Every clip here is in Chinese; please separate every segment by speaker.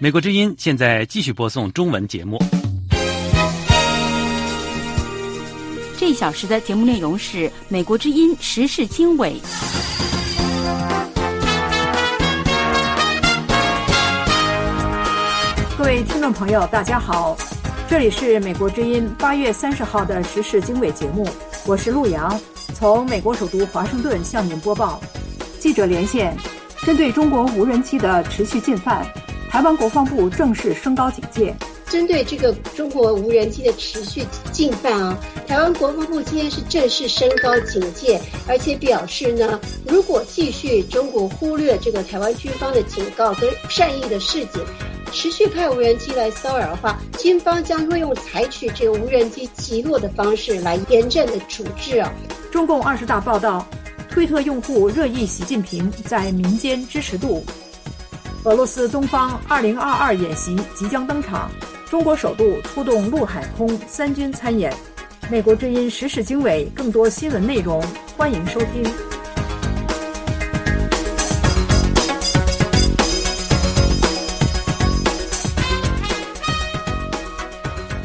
Speaker 1: 美国之音现在继续播送中文节目。
Speaker 2: 这一小时的节目内容是美国之音时事经纬。
Speaker 3: 各位听众朋友，大家好，这里是美国之音八月三十号的时事经纬节目，我是陆阳，从美国首都华盛顿向您播报。记者连线，针对中国无人机的持续进犯。台湾国防部正式升高警戒，
Speaker 4: 针对这个中国无人机的持续进犯啊，台湾国防部今天是正式升高警戒，而且表示呢，如果继续中国忽略这个台湾军方的警告跟善意的示警，持续派无人机来骚扰的话，军方将会用采取这个无人机击落的方式来严正的处置啊。
Speaker 3: 中共二十大报道，推特用户热议习近平在民间支持度。俄罗斯东方2022演习即将登场，中国首度出动陆海空三军参演。美国之音时事经纬，更多新闻内容，欢迎收听。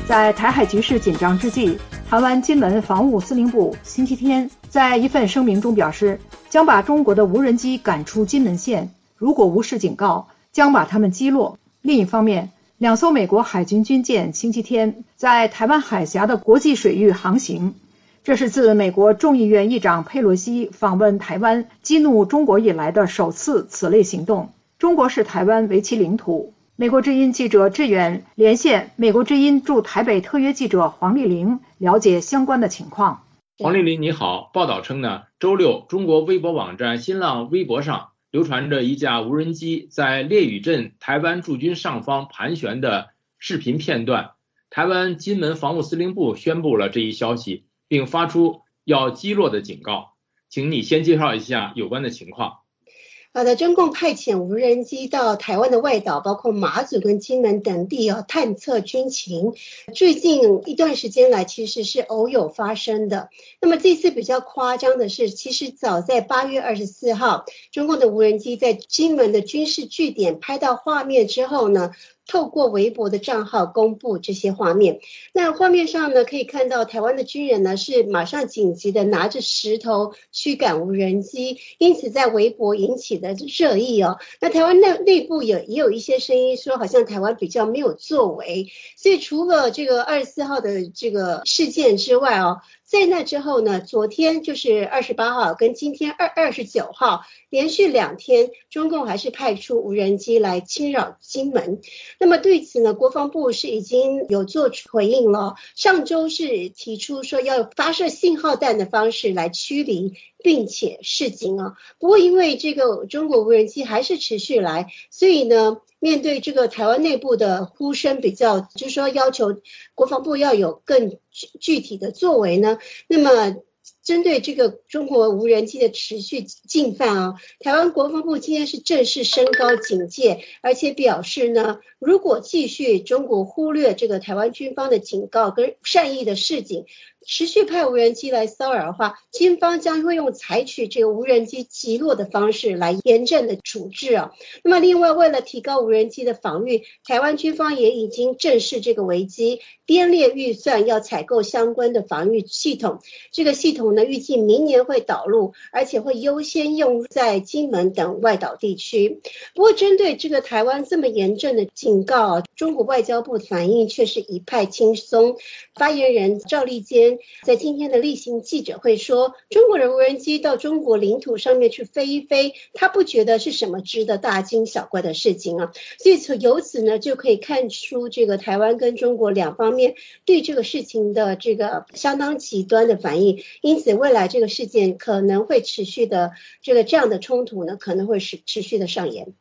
Speaker 3: 在台海局势紧张之际，台湾金门防务司令部星期天在一份声明中表示，将把中国的无人机赶出金门县。如果无视警告，将把他们击落。另一方面，两艘美国海军军舰星期天在台湾海峡的国际水域航行，这是自美国众议院议长佩洛西访问台湾激怒中国以来的首次此类行动。中国视台湾为其领土。美国之音记者志远连线美国之音驻台北特约记者黄丽玲，了解相关的情况。
Speaker 5: 黄丽玲，你好。报道称呢，周六中国微博网站新浪微博上。流传着一架无人机在烈屿镇台湾驻军上方盘旋的视频片段。台湾金门防务司令部宣布了这一消息，并发出要击落的警告。请你先介绍一下有关的情况。
Speaker 4: 好的，中共派遣无人机到台湾的外岛，包括马祖跟金门等地要，探测军情。最近一段时间来，其实是偶有发生的。那么这次比较夸张的是，其实早在八月二十四号，中共的无人机在金门的军事据点拍到画面之后呢？透过微博的账号公布这些画面。那画面上呢，可以看到台湾的军人呢是马上紧急的拿着石头驱赶无人机，因此在微博引起的热议哦。那台湾内内部也也有一些声音说，好像台湾比较没有作为。所以除了这个二十四号的这个事件之外哦。在那之后呢？昨天就是二十八号，跟今天二二十九号，连续两天，中共还是派出无人机来侵扰金门。那么对此呢，国防部是已经有做出回应了。上周是提出说要发射信号弹的方式来驱离。并且示警啊，不过因为这个中国无人机还是持续来，所以呢，面对这个台湾内部的呼声比较，就是说要求国防部要有更具具体的作为呢，那么。针对这个中国无人机的持续进犯啊，台湾国防部今天是正式升高警戒，而且表示呢，如果继续中国忽略这个台湾军方的警告跟善意的示警，持续派无人机来骚扰的话，军方将会用采取这个无人机击落的方式来严正的处置啊。那么另外，为了提高无人机的防御，台湾军方也已经正视这个危机，编列预算要采购相关的防御系统，这个系统。呢，预计明年会导入，而且会优先用在金门等外岛地区。不过，针对这个台湾这么严正的警告，中国外交部反应却是一派轻松。发言人赵立坚在今天的例行记者会说：“中国人无人机到中国领土上面去飞一飞，他不觉得是什么值得大惊小怪的事情啊。”所以从由此呢，就可以看出这个台湾跟中国两方面对这个事情的这个相当极端的反应。因此，未来这个事件可能会持续的，这个这样的冲突呢，可能会是持续的上演。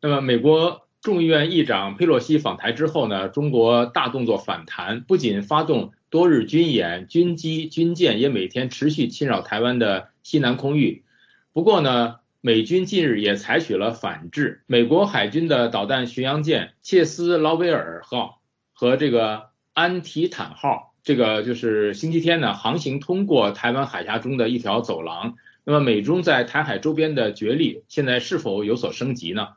Speaker 5: 那么，美国众议院议长佩洛西访台之后呢，中国大动作反弹，不仅发动多日军演，军机、军舰也每天持续侵扰台湾的西南空域。不过呢，美军近日也采取了反制，美国海军的导弹巡洋舰切斯劳维尔号和这个安提坦号。这个就是星期天呢，航行通过台湾海峡中的一条走廊。那么美中在台海周边的角力，现在是否有所升级呢？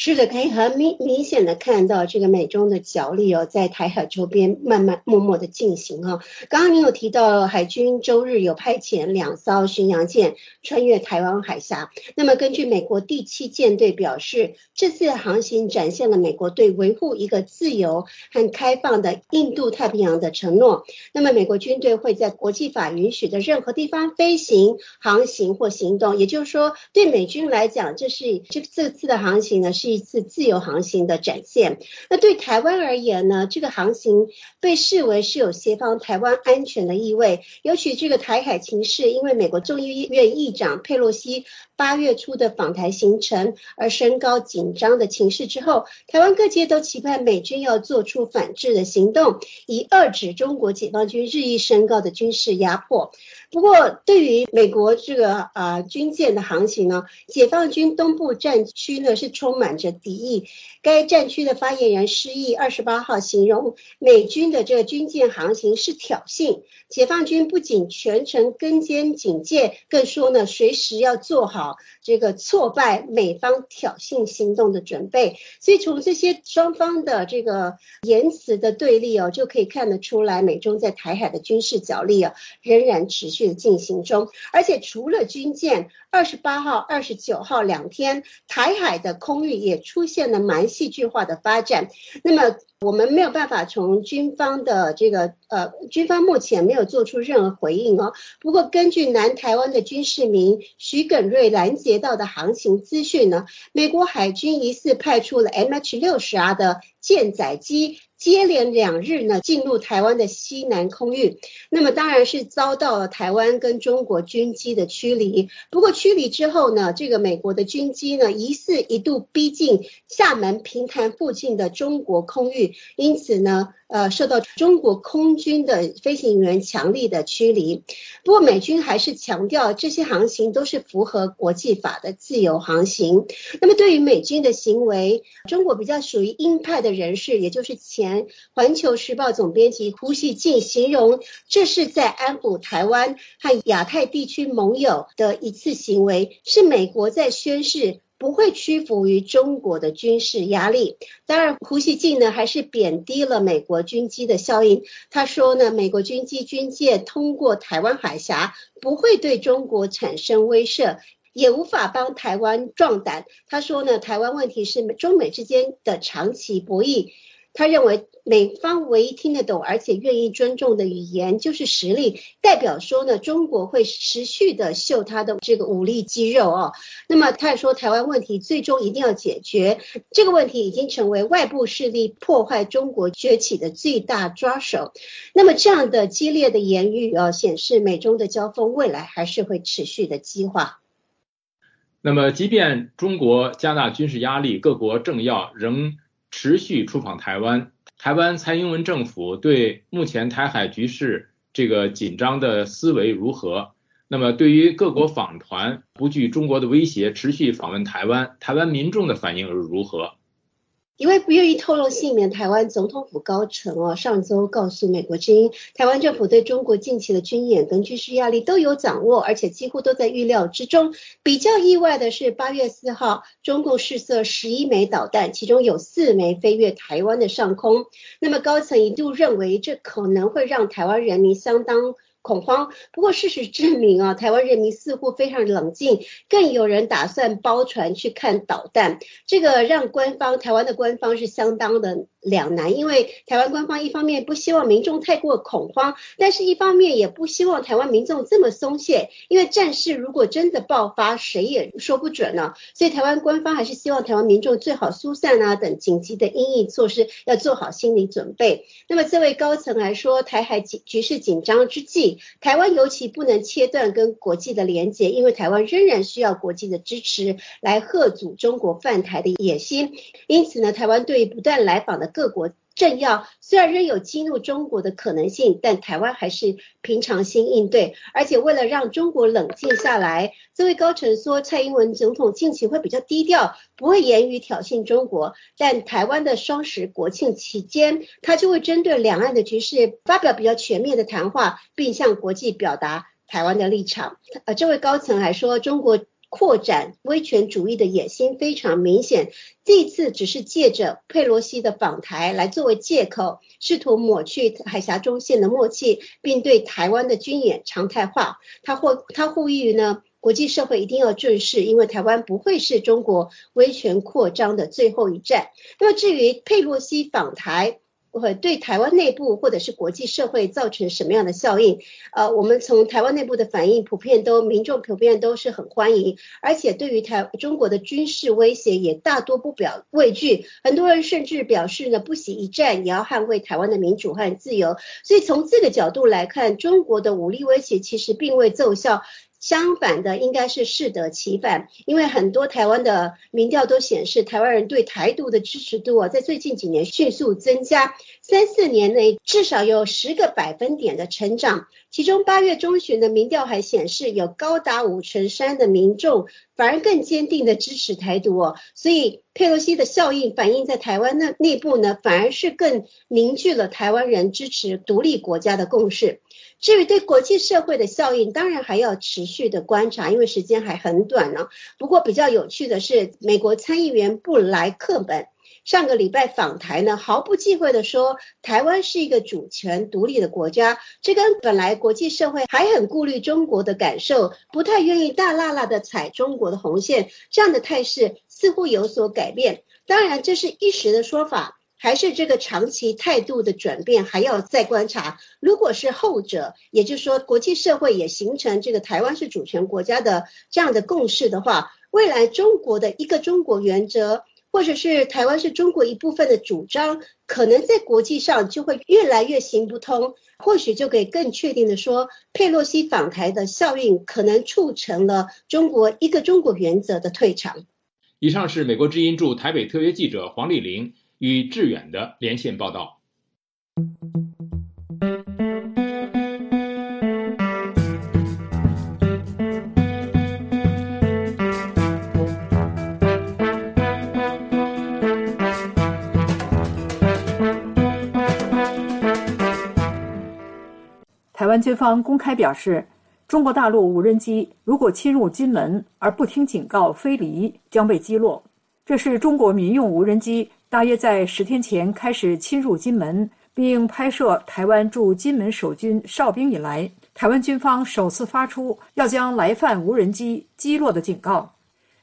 Speaker 4: 是的，可以很明明显的看到这个美中的角力哦，在台海周边慢慢默默的进行哈。刚刚您有提到海军周日有派遣两艘巡洋舰穿越台湾海峡，那么根据美国第七舰队表示，这次航行展现了美国对维护一个自由和开放的印度太平洋的承诺。那么美国军队会在国际法允许的任何地方飞行、航行或行动，也就是说，对美军来讲，这是这这次的航行呢是。一次自由航行的展现。那对台湾而言呢？这个航行被视为是有协防台湾安全的意味。尤其这个台海情势，因为美国众议院议长佩洛西八月初的访台行程而升高紧张的情势之后，台湾各界都期盼美军要做出反制的行动，以遏制中国解放军日益升高的军事压迫。不过，对于美国这个啊军舰的航行呢，解放军东部战区呢是充满着敌意。该战区的发言人施毅二十八号形容美军的这个军舰航行是挑衅。解放军不仅全程跟监警戒，更说呢随时要做好这个挫败美方挑衅行动的准备。所以从这些双方的这个言辞的对立哦，就可以看得出来，美中在台海的军事角力啊仍然持续的。进行中，而且除了军舰，二十八号、二十九号两天，台海的空域也出现了蛮戏剧化的发展。那么我们没有办法从军方的这个呃，军方目前没有做出任何回应哦。不过根据南台湾的军事民徐耿瑞拦截到的航行资讯呢，美国海军疑似派出了 MH 六十 R 的舰载机。接连两日呢，进入台湾的西南空域，那么当然是遭到了台湾跟中国军机的驱离。不过驱离之后呢，这个美国的军机呢，疑似一度逼近厦门平潭附近的中国空域，因此呢。呃，受到中国空军的飞行员强力的驱离。不过美军还是强调，这些航行都是符合国际法的自由航行。那么对于美军的行为，中国比较属于鹰派的人士，也就是前环球时报总编辑胡锡进形容，这是在安抚台湾和亚太地区盟友的一次行为，是美国在宣示。不会屈服于中国的军事压力。当然，胡锡进呢还是贬低了美国军机的效应。他说呢，美国军机军舰通过台湾海峡不会对中国产生威慑，也无法帮台湾壮胆。他说呢，台湾问题是中美之间的长期博弈。他认为美方唯一听得懂而且愿意尊重的语言就是实力，代表说呢，中国会持续的秀他的这个武力肌肉哦。那么他也说，台湾问题最终一定要解决，这个问题已经成为外部势力破坏中国崛起的最大抓手。那么这样的激烈的言语啊，显示美中的交锋未来还是会持续的激化。
Speaker 5: 那么，即便中国加大军事压力，各国政要仍。持续出访台湾，台湾蔡英文政府对目前台海局势这个紧张的思维如何？那么对于各国访团不惧中国的威胁，持续访问台湾，台湾民众的反应如何？
Speaker 4: 一位不愿意透露姓名的台湾总统府高层哦，上周告诉美国之音，台湾政府对中国近期的军演跟军事压力都有掌握，而且几乎都在预料之中。比较意外的是，八月四号，中共试射十一枚导弹，其中有四枚飞越台湾的上空。那么高层一度认为，这可能会让台湾人民相当。恐慌。不过事实证明啊，台湾人民似乎非常冷静，更有人打算包船去看导弹。这个让官方台湾的官方是相当的两难，因为台湾官方一方面不希望民众太过恐慌，但是一方面也不希望台湾民众这么松懈，因为战事如果真的爆发，谁也说不准呢。所以台湾官方还是希望台湾民众最好疏散啊等紧急的应应措施要做好心理准备。那么这位高层来说，台海局局势紧张之际。台湾尤其不能切断跟国际的连接，因为台湾仍然需要国际的支持来贺阻中国犯台的野心。因此呢，台湾对于不断来访的各国政要，虽然仍有激怒中国的可能性，但台湾还是平常心应对。而且为了让中国冷静下来，这位高层说，蔡英文总统近期会比较低调，不会言语挑衅中国。但台湾的双十国庆期间，他就会针对两岸的局势发表比较全面的谈话，并向国际表达台湾的立场。呃，这位高层还说，中国。扩展威权主义的野心非常明显。这次只是借着佩洛西的访台来作为借口，试图抹去海峡中线的默契，并对台湾的军演常态化。他或他呼吁呢，国际社会一定要正视，因为台湾不会是中国威权扩张的最后一站。那么至于佩洛西访台，会对台湾内部或者是国际社会造成什么样的效应？呃，我们从台湾内部的反应，普遍都民众普遍都是很欢迎，而且对于台中国的军事威胁也大多不表畏惧，很多人甚至表示呢，不惜一战也要捍卫台湾的民主和自由。所以从这个角度来看，中国的武力威胁其实并未奏效。相反的，应该是适得其反，因为很多台湾的民调都显示，台湾人对台独的支持度啊，在最近几年迅速增加，三四年内至少有十个百分点的成长。其中八月中旬的民调还显示，有高达五成三的民众反而更坚定的支持台独哦。所以佩洛西的效应反映在台湾的内部呢，反而是更凝聚了台湾人支持独立国家的共识。至于对国际社会的效应，当然还要持续的观察，因为时间还很短呢。不过比较有趣的是，美国参议员布莱克本上个礼拜访台呢，毫不忌讳的说，台湾是一个主权独立的国家。这跟本来国际社会还很顾虑中国的感受，不太愿意大辣辣的踩中国的红线，这样的态势似乎有所改变。当然，这是一时的说法。还是这个长期态度的转变还要再观察。如果是后者，也就是说国际社会也形成这个台湾是主权国家的这样的共识的话，未来中国的一个中国原则，或者是台湾是中国一部分的主张，可能在国际上就会越来越行不通。或许就可以更确定的说，佩洛西访台的效应可能促成了中国一个中国原则的退场。
Speaker 5: 以上是美国之音驻台北特约记者黄丽玲。与致远的连线报道。
Speaker 3: 台湾军方公开表示，中国大陆无人机如果侵入金门而不听警告飞离，将被击落。这是中国民用无人机。大约在十天前开始侵入金门，并拍摄台湾驻金门守军哨兵以来，台湾军方首次发出要将来犯无人机击落的警告。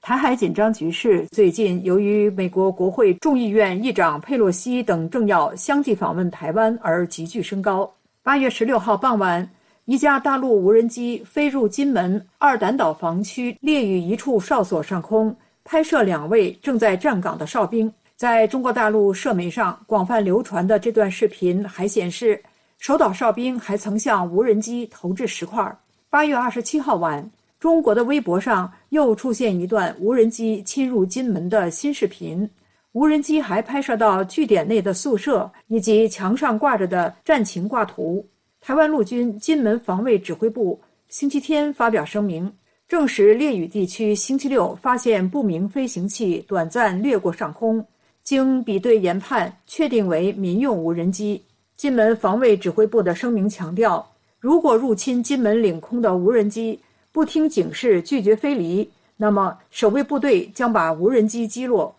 Speaker 3: 台海紧张局势最近由于美国国会众议院议长佩洛西等政要相继访问台湾而急剧升高。八月十六号傍晚，一架大陆无人机飞入金门二胆岛防区列屿一处哨所上空，拍摄两位正在站岗的哨兵。在中国大陆社媒上广泛流传的这段视频还显示，守岛哨兵还曾向无人机投掷石块。八月二十七号晚，中国的微博上又出现一段无人机侵入金门的新视频，无人机还拍摄到据点内的宿舍以及墙上挂着的战情挂图。台湾陆军金门防卫指挥部星期天发表声明，证实烈屿地区星期六发现不明飞行器短暂掠过上空。经比对研判，确定为民用无人机。金门防卫指挥部的声明强调，如果入侵金门领空的无人机不听警示、拒绝飞离，那么守卫部队将把无人机击落。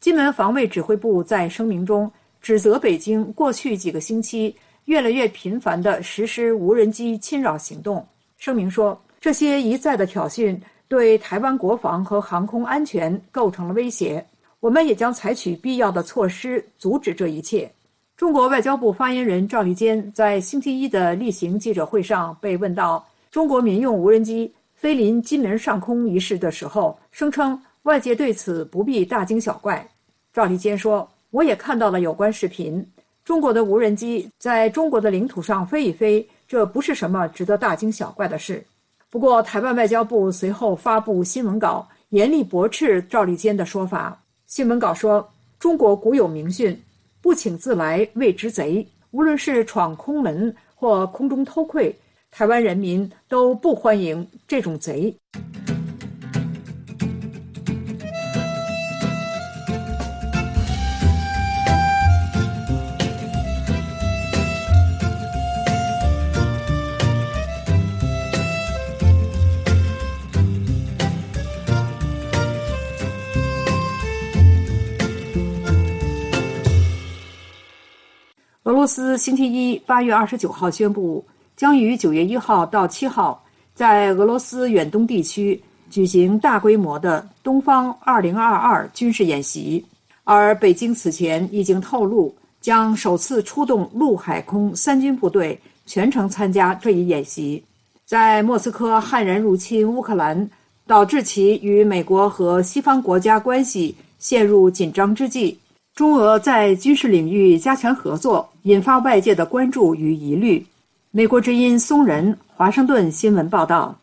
Speaker 3: 金门防卫指挥部在声明中指责北京过去几个星期越来越频繁地实施无人机侵扰行动。声明说，这些一再的挑衅对台湾国防和航空安全构成了威胁。我们也将采取必要的措施阻止这一切。中国外交部发言人赵立坚在星期一的例行记者会上被问到中国民用无人机飞临金门上空一事的时候，声称外界对此不必大惊小怪。赵立坚说：“我也看到了有关视频，中国的无人机在中国的领土上飞一飞，这不是什么值得大惊小怪的事。”不过，台湾外交部随后发布新闻稿，严厉驳斥赵立坚的说法。新闻稿说：“中国古有名训，不请自来谓之贼。无论是闯空门或空中偷窥，台湾人民都不欢迎这种贼。”罗斯星期一八月二十九号宣布，将于九月一号到七号在俄罗斯远东地区举行大规模的“东方二零二二”军事演习，而北京此前已经透露，将首次出动陆海空三军部队全程参加这一演习。在莫斯科悍然入侵乌克兰，导致其与美国和西方国家关系陷入紧张之际。中俄在军事领域加强合作，引发外界的关注与疑虑。美国之音松仁华盛顿新闻报道：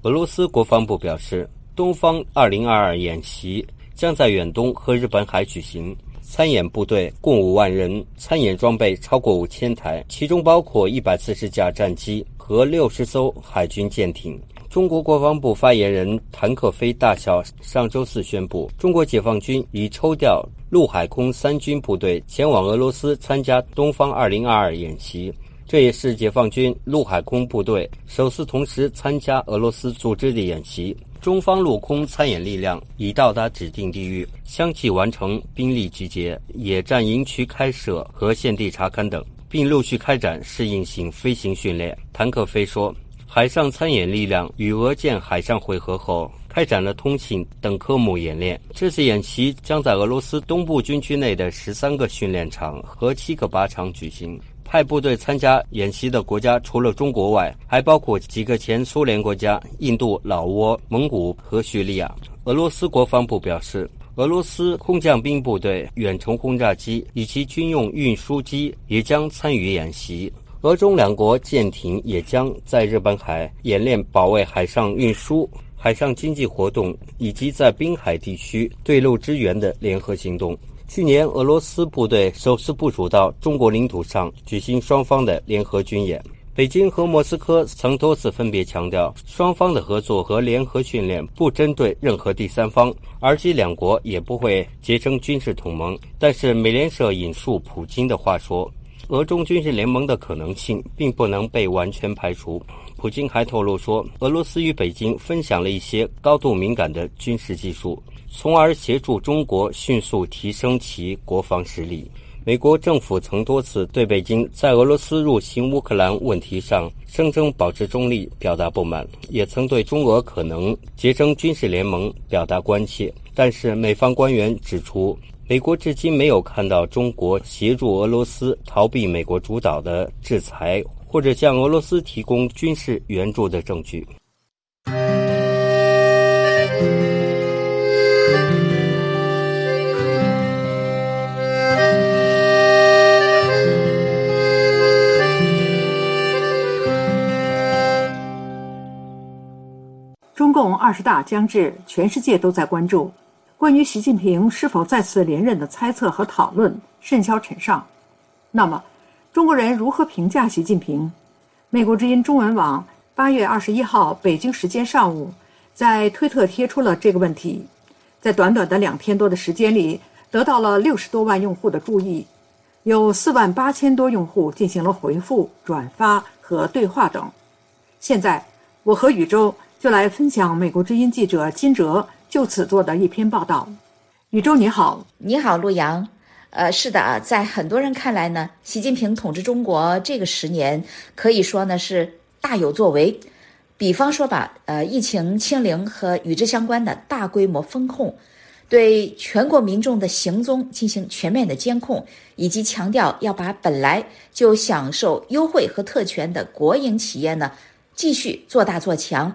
Speaker 6: 俄罗斯国防部表示，东方2022演习将在远东和日本海举行，参演部队共五万人，参演装备超过五千台，其中包括一百四十架战机和六十艘海军舰艇。中国国防部发言人谭克飞大校上周四宣布，中国解放军已抽调。陆海空三军部队前往俄罗斯参加东方2022演习，这也是解放军陆海空部队首次同时参加俄罗斯组织的演习。中方陆空参演力量已到达指定地域，相继完成兵力集结、野战营区开设和现地查勘等，并陆续开展适应性飞行训练。谭克飞说，海上参演力量与俄舰海上会合后。开展了通信等科目演练。这次演习将在俄罗斯东部军区内的十三个训练场和七个靶场举行。派部队参加演习的国家除了中国外，还包括几个前苏联国家：印度、老挝、蒙古和叙利亚。俄罗斯国防部表示，俄罗斯空降兵部队、远程轰炸机以及军用运输机也将参与演习。俄中两国舰艇也将在日本海演练保卫海上运输。海上经济活动以及在滨海地区对陆支援的联合行动。去年，俄罗斯部队首次部署到中国领土上举行双方的联合军演。北京和莫斯科曾多次分别强调，双方的合作和联合训练不针对任何第三方，而且两国也不会结成军事同盟。但是，美联社引述普京的话说，俄中军事联盟的可能性并不能被完全排除。普京还透露说，俄罗斯与北京分享了一些高度敏感的军事技术，从而协助中国迅速提升其国防实力。美国政府曾多次对北京在俄罗斯入侵乌克兰问题上声称保持中立表达不满，也曾对中俄可能结成军事联盟表达关切。但是，美方官员指出，美国至今没有看到中国协助俄罗斯逃避美国主导的制裁。或者向俄罗斯提供军事援助的证据。
Speaker 3: 中共二十大将至，全世界都在关注关于习近平是否再次连任的猜测和讨论甚嚣尘上。那么？中国人如何评价习近平？美国之音中文网八月二十一号北京时间上午在推特贴出了这个问题，在短短的两天多的时间里，得到了六十多万用户的注意，有四万八千多用户进行了回复、转发和对话等。现在，我和宇宙就来分享美国之音记者金哲就此做的一篇报道。宇宙你好，
Speaker 7: 你好，陆阳。呃，是的啊，在很多人看来呢，习近平统治中国这个十年可以说呢是大有作为。比方说吧，呃，疫情清零和与之相关的大规模风控，对全国民众的行踪进行全面的监控，以及强调要把本来就享受优惠和特权的国营企业呢继续做大做强。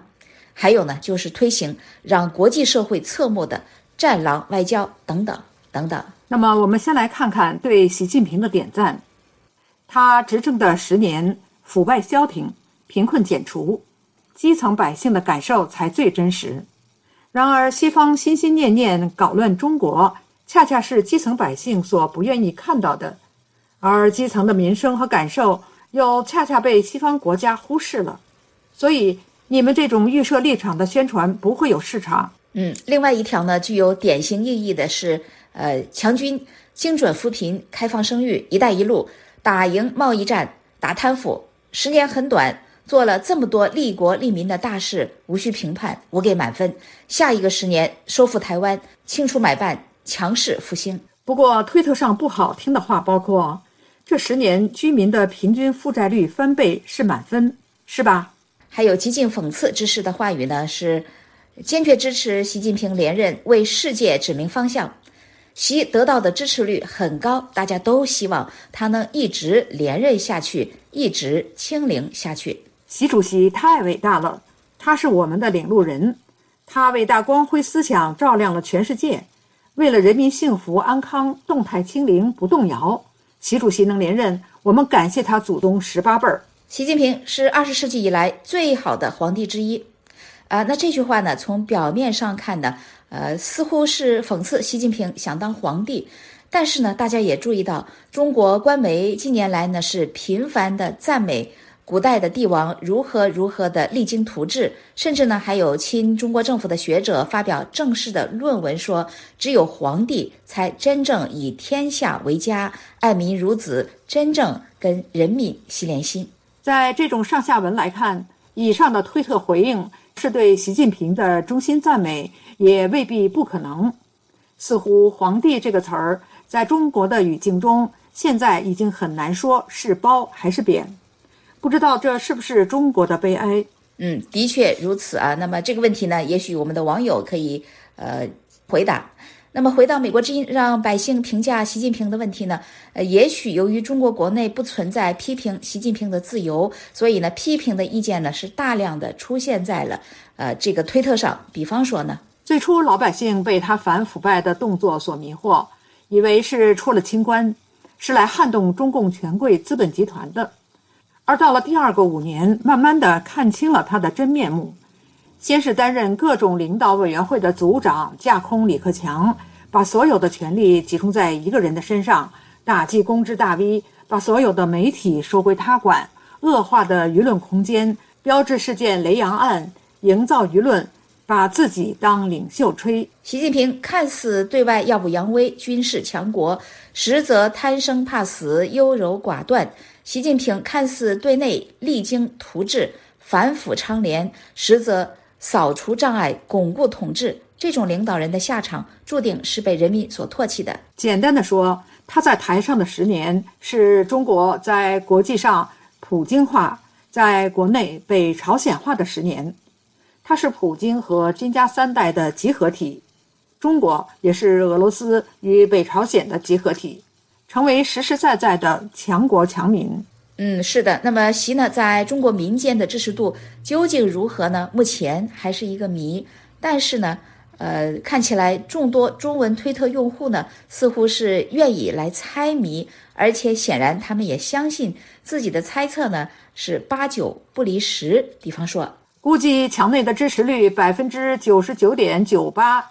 Speaker 7: 还有呢，就是推行让国际社会侧目的“战狼外交”等等等等。
Speaker 3: 那么，我们先来看看对习近平的点赞。他执政的十年，腐败消停，贫困减除，基层百姓的感受才最真实。然而，西方心心念念搞乱中国，恰恰是基层百姓所不愿意看到的，而基层的民生和感受又恰恰被西方国家忽视了。所以，你们这种预设立场的宣传不会有市场。
Speaker 7: 嗯，另外一条呢，具有典型意义的是。呃，强军精准扶贫、开放生育、“一带一路”，打赢贸易战、打贪腐，十年很短，做了这么多利国利民的大事，无需评判，我给满分。下一个十年，收复台湾，清除买办，强势复兴。
Speaker 3: 不过，推特上不好听的话包括：这十年居民的平均负债率翻倍是满分，是吧？
Speaker 7: 还有极尽讽刺之势的话语呢，是坚决支持习近平连任，为世界指明方向。习得到的支持率很高，大家都希望他能一直连任下去，一直清零下去。
Speaker 3: 习主席太伟大了，他是我们的领路人，他伟大光辉思想照亮了全世界。为了人民幸福安康，动态清零不动摇。习主席能连任，我们感谢他祖宗十八辈儿。
Speaker 7: 习近平是二十世纪以来最好的皇帝之一。啊，那这句话呢，从表面上看呢。呃，似乎是讽刺习近平想当皇帝，但是呢，大家也注意到，中国官媒近年来呢是频繁的赞美古代的帝王如何如何的励精图治，甚至呢还有亲中国政府的学者发表正式的论文说，只有皇帝才真正以天下为家，爱民如子，真正跟人民心连心。
Speaker 3: 在这种上下文来看，以上的推特回应是对习近平的衷心赞美。也未必不可能。似乎“皇帝”这个词儿在中国的语境中，现在已经很难说是褒还是贬。不知道这是不是中国的悲哀？
Speaker 7: 嗯，的确如此啊。那么这个问题呢，也许我们的网友可以呃回答。那么回到美国之音让百姓评价习近平的问题呢？呃，也许由于中国国内不存在批评习近平的自由，所以呢，批评的意见呢是大量的出现在了呃这个推特上。比方说呢。
Speaker 3: 最初，老百姓被他反腐败的动作所迷惑，以为是出了清官，是来撼动中共权贵资本集团的。而到了第二个五年，慢慢的看清了他的真面目。先是担任各种领导委员会的组长，架空李克强，把所有的权力集中在一个人的身上，打击公知大 V，把所有的媒体收归他管，恶化的舆论空间，标志事件雷洋案，营造舆论。把自己当领袖吹，
Speaker 7: 习近平看似对外耀武扬威、军事强国，实则贪生怕死、优柔寡断。习近平看似对内励精图治、反腐倡廉，实则扫除障碍、巩固统治。这种领导人的下场，注定是被人民所唾弃的。
Speaker 3: 简单的说，他在台上的十年，是中国在国际上普京化，在国内被朝鲜化的十年。它是普京和金家三代的集合体，中国也是俄罗斯与北朝鲜的集合体，成为实实在在的强国强民。
Speaker 7: 嗯，是的。那么习呢，在中国民间的支持度究竟如何呢？目前还是一个谜。但是呢，呃，看起来众多中文推特用户呢，似乎是愿意来猜谜，而且显然他们也相信自己的猜测呢是八九不离十。比方说。
Speaker 3: 估计墙内的支持率百分之九十九点九八，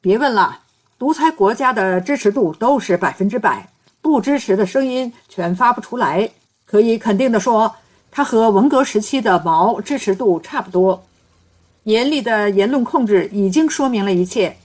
Speaker 3: 别问了，独裁国家的支持度都是百分之百，不支持的声音全发不出来。可以肯定的说，它和文革时期的毛支持度差不多。严厉的言论控制已经说明了一切。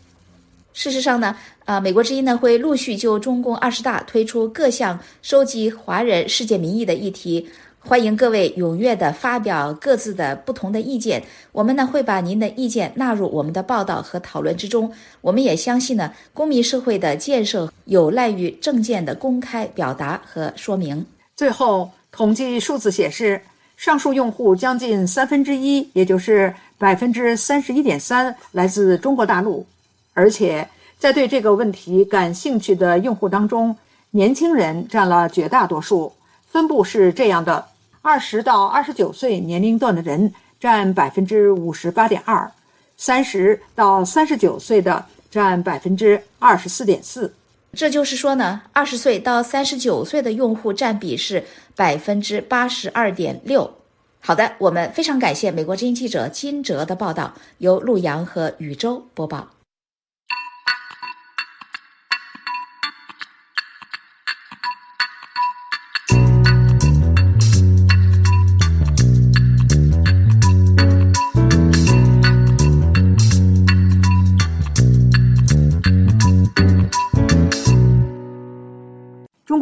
Speaker 7: 事实上呢，啊，美国之音呢会陆续就中共二十大推出各项收集华人世界民意的议题。欢迎各位踊跃的发表各自的不同的意见，我们呢会把您的意见纳入我们的报道和讨论之中。我们也相信呢，公民社会的建设有赖于政见的公开表达和说明。
Speaker 3: 最后，统计数字显示，上述用户将近三分之一，也就是百分之三十一点三，来自中国大陆。而且，在对这个问题感兴趣的用户当中，年轻人占了绝大多数。分布是这样的。二十到二十九岁年龄段的人占百分之五十八点二，三十到三十九岁的占百分之二十四点四。
Speaker 7: 这就是说呢，二十岁到三十九岁的用户占比是百分之八十二点六。好的，我们非常感谢美国之音记者金哲的报道，由陆阳和宇宙播报。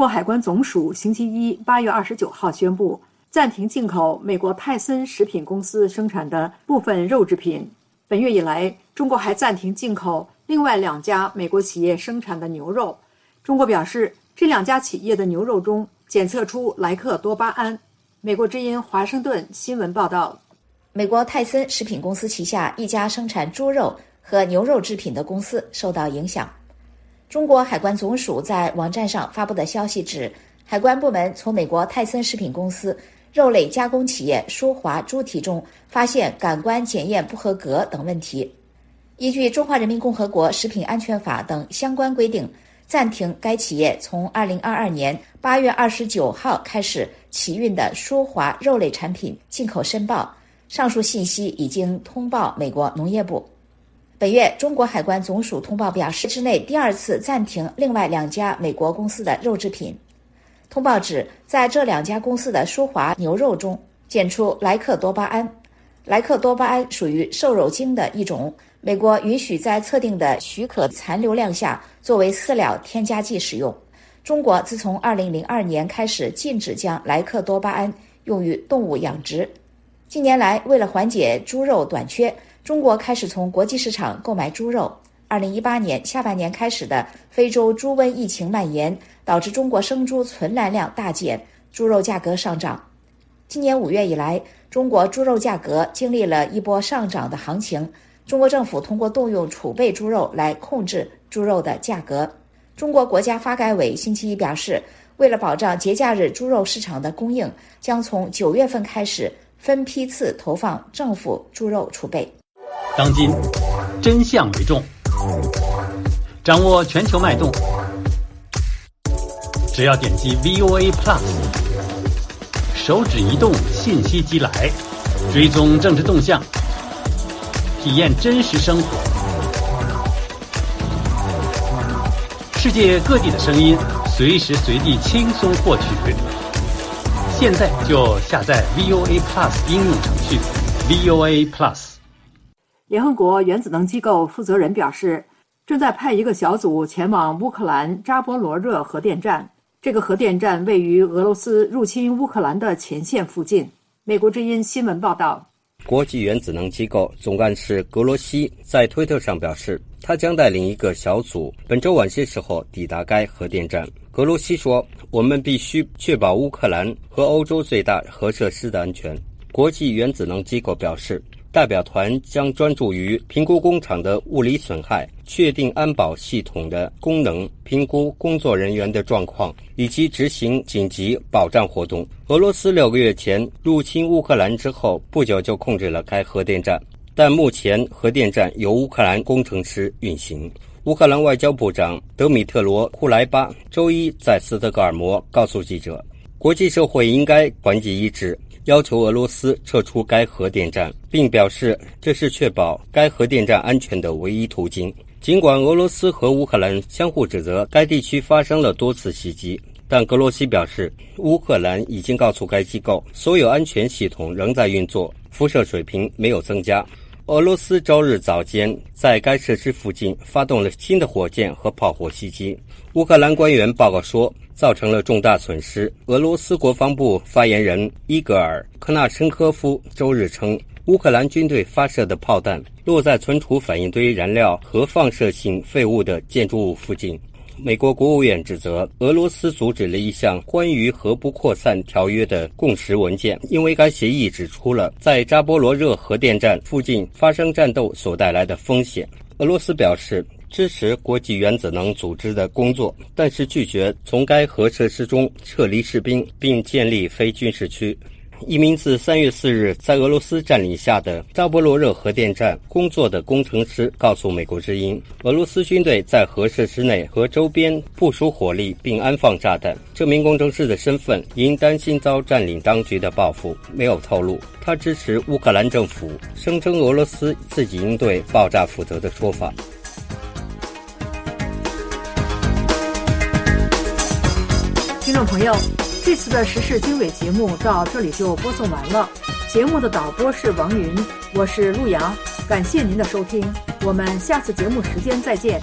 Speaker 3: 海关总署星期一八月二十九号宣布暂停进口美国泰森食品公司生产的部分肉制品。本月以来，中国还暂停进口另外两家美国企业生产的牛肉。中国表示，这两家企业的牛肉中检测出莱克多巴胺。美国之音华盛顿新闻报道：
Speaker 7: 美国泰森食品公司旗下一家生产猪肉和牛肉制品的公司受到影响。中国海关总署在网站上发布的消息指，海关部门从美国泰森食品公司肉类加工企业舒华猪蹄中发现感官检验不合格等问题。依据《中华人民共和国食品安全法》等相关规定，暂停该企业从二零二二年八月二十九号开始起运的舒华肉类产品进口申报。上述信息已经通报美国农业部。本月，中国海关总署通报表示，之内第二次暂停另外两家美国公司的肉制品。通报指，在这两家公司的舒华牛肉中检出莱克多巴胺。莱克多巴胺属于瘦肉精的一种。美国允许在测定的许可残留量下作为饲料添加剂使用。中国自从2002年开始禁止将莱克多巴胺用于动物养殖。近年来，为了缓解猪肉短缺，中国开始从国际市场购买猪肉。2018年下半年开始的非洲猪瘟疫情蔓延，导致中国生猪存栏量大减，猪肉价格上涨。今年五月以来，中国猪肉价格经历了一波上涨的行情。中国政府通过动用储备猪肉来控制猪肉的价格。中国国家发改委星期一表示，为了保障节假日猪肉市场的供应，将从九月份开始分批次投放政府猪肉储备。
Speaker 1: 当今真相为重，掌握全球脉动，只要点击 VOA Plus，手指移动，信息即来，追踪政治动向。体验真实生活，世界各地的声音，随时随地轻松获取。现在就下载 VOA Plus 应用程序。VOA Plus。
Speaker 3: 联合国原子能机构负责人表示，正在派一个小组前往乌克兰扎波罗热核电站。这个核电站位于俄罗斯入侵乌克兰的前线附近。美国之音新闻报道。
Speaker 6: 国际原子能机构总干事格罗西在推特上表示，他将带领一个小组本周晚些时候抵达该核电站。格罗西说：“我们必须确保乌克兰和欧洲最大核设施的安全。”国际原子能机构表示。代表团将专注于评估工厂的物理损害、确定安保系统的功能、评估工作人员的状况以及执行紧急保障活动。俄罗斯六个月前入侵乌克兰之后，不久就控制了该核电站，但目前核电站由乌克兰工程师运行。乌克兰外交部长德米特罗·库莱巴周一在斯德哥尔摩告诉记者：“国际社会应该团结一致。”要求俄罗斯撤出该核电站，并表示这是确保该核电站安全的唯一途径。尽管俄罗斯和乌克兰相互指责该地区发生了多次袭击，但格罗西表示，乌克兰已经告诉该机构，所有安全系统仍在运作，辐射水平没有增加。俄罗斯周日早间在该设施附近发动了新的火箭和炮火袭击。乌克兰官员报告说。造成了重大损失。俄罗斯国防部发言人伊格尔·科纳申科夫周日称，乌克兰军队发射的炮弹落在存储反应堆燃料和放射性废物的建筑物附近。美国国务院指责俄罗斯阻止了一项关于核不扩散条约的共识文件，因为该协议指出了在扎波罗热核电站附近发生战斗所带来的风险。俄罗斯表示。支持国际原子能组织的工作，但是拒绝从该核设施中撤离士兵并建立非军事区。一名自三月四日在俄罗斯占领下的扎波罗热核电站工作的工程师告诉美国之音，俄罗斯军队在核设施内和周边部署火力并安放炸弹。这名工程师的身份因担心遭占领当局的报复，没有透露。他支持乌克兰政府声称俄罗斯自己应对爆炸负责的说法。
Speaker 3: 众朋友，这次的时事经纬节目到这里就播送完了。节目的导播是王云，我是陆阳，感谢您的收听，我们下次节目时间再见。